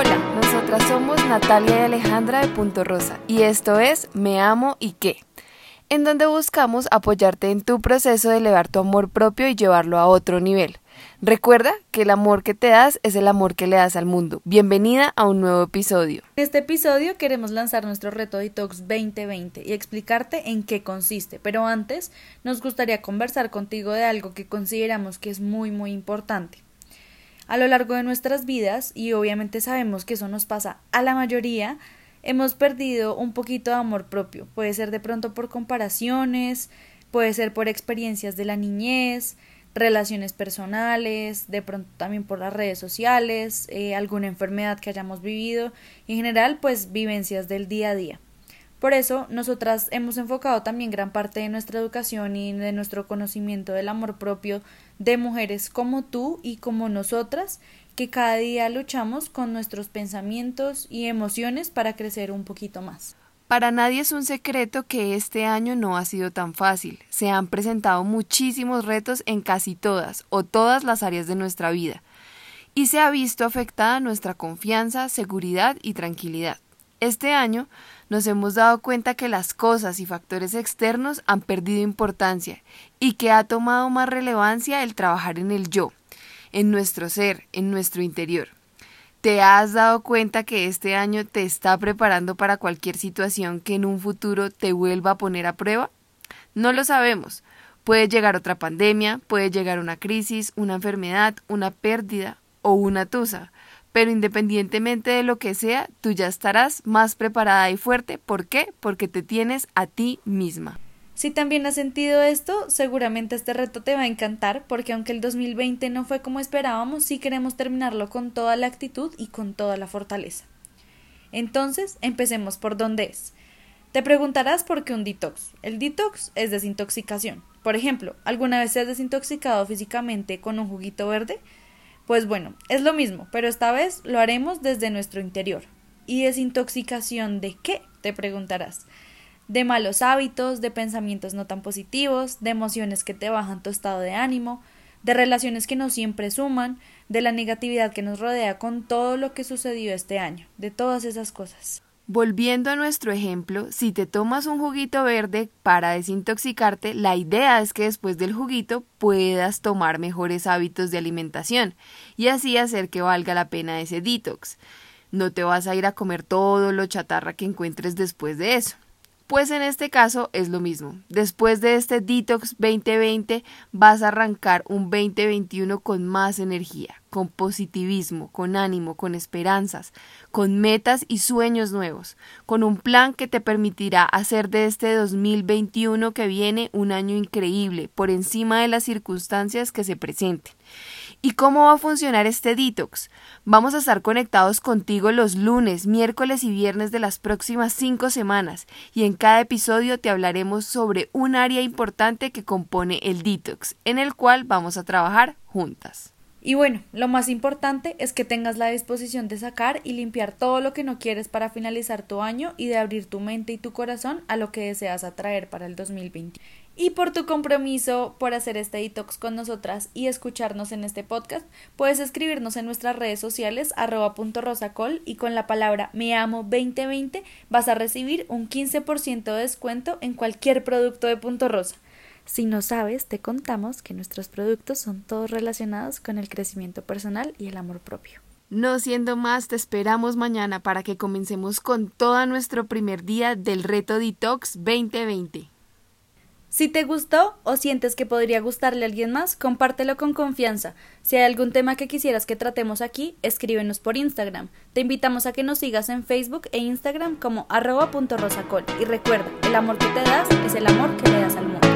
Hola, nosotras somos Natalia y Alejandra de Punto Rosa y esto es Me Amo y qué, en donde buscamos apoyarte en tu proceso de elevar tu amor propio y llevarlo a otro nivel. Recuerda que el amor que te das es el amor que le das al mundo. Bienvenida a un nuevo episodio. En este episodio queremos lanzar nuestro reto Detox 2020 y explicarte en qué consiste, pero antes nos gustaría conversar contigo de algo que consideramos que es muy muy importante. A lo largo de nuestras vidas, y obviamente sabemos que eso nos pasa a la mayoría, hemos perdido un poquito de amor propio. Puede ser de pronto por comparaciones, puede ser por experiencias de la niñez, relaciones personales, de pronto también por las redes sociales, eh, alguna enfermedad que hayamos vivido y en general pues vivencias del día a día. Por eso, nosotras hemos enfocado también gran parte de nuestra educación y de nuestro conocimiento del amor propio de mujeres como tú y como nosotras, que cada día luchamos con nuestros pensamientos y emociones para crecer un poquito más. Para nadie es un secreto que este año no ha sido tan fácil. Se han presentado muchísimos retos en casi todas o todas las áreas de nuestra vida y se ha visto afectada nuestra confianza, seguridad y tranquilidad. Este año nos hemos dado cuenta que las cosas y factores externos han perdido importancia y que ha tomado más relevancia el trabajar en el yo, en nuestro ser, en nuestro interior. ¿Te has dado cuenta que este año te está preparando para cualquier situación que en un futuro te vuelva a poner a prueba? No lo sabemos. Puede llegar otra pandemia, puede llegar una crisis, una enfermedad, una pérdida o una tusa pero independientemente de lo que sea, tú ya estarás más preparada y fuerte. ¿Por qué? Porque te tienes a ti misma. Si también has sentido esto, seguramente este reto te va a encantar porque aunque el 2020 no fue como esperábamos, sí queremos terminarlo con toda la actitud y con toda la fortaleza. Entonces, empecemos por dónde es. Te preguntarás por qué un detox. El detox es desintoxicación. Por ejemplo, ¿alguna vez te has desintoxicado físicamente con un juguito verde? Pues bueno, es lo mismo, pero esta vez lo haremos desde nuestro interior. ¿Y desintoxicación de qué? te preguntarás. De malos hábitos, de pensamientos no tan positivos, de emociones que te bajan tu estado de ánimo, de relaciones que no siempre suman, de la negatividad que nos rodea con todo lo que sucedió este año, de todas esas cosas. Volviendo a nuestro ejemplo, si te tomas un juguito verde para desintoxicarte, la idea es que después del juguito puedas tomar mejores hábitos de alimentación y así hacer que valga la pena ese detox. No te vas a ir a comer todo lo chatarra que encuentres después de eso. Pues en este caso es lo mismo. Después de este Detox 2020 vas a arrancar un 2021 con más energía, con positivismo, con ánimo, con esperanzas, con metas y sueños nuevos, con un plan que te permitirá hacer de este 2021 que viene un año increíble por encima de las circunstancias que se presenten. ¿Y cómo va a funcionar este detox? Vamos a estar conectados contigo los lunes, miércoles y viernes de las próximas cinco semanas y en cada episodio te hablaremos sobre un área importante que compone el detox, en el cual vamos a trabajar juntas. Y bueno, lo más importante es que tengas la disposición de sacar y limpiar todo lo que no quieres para finalizar tu año y de abrir tu mente y tu corazón a lo que deseas atraer para el 2020 y por tu compromiso por hacer este detox con nosotras y escucharnos en este podcast, puedes escribirnos en nuestras redes sociales arroba punto rosacol y con la palabra me amo 2020 vas a recibir un 15% de descuento en cualquier producto de Punto Rosa. Si no sabes, te contamos que nuestros productos son todos relacionados con el crecimiento personal y el amor propio. No siendo más, te esperamos mañana para que comencemos con todo nuestro primer día del reto Detox 2020. Si te gustó o sientes que podría gustarle a alguien más, compártelo con confianza. Si hay algún tema que quisieras que tratemos aquí, escríbenos por Instagram. Te invitamos a que nos sigas en Facebook e Instagram como arroba.rosacol. Y recuerda, el amor que te das es el amor que le das al mundo.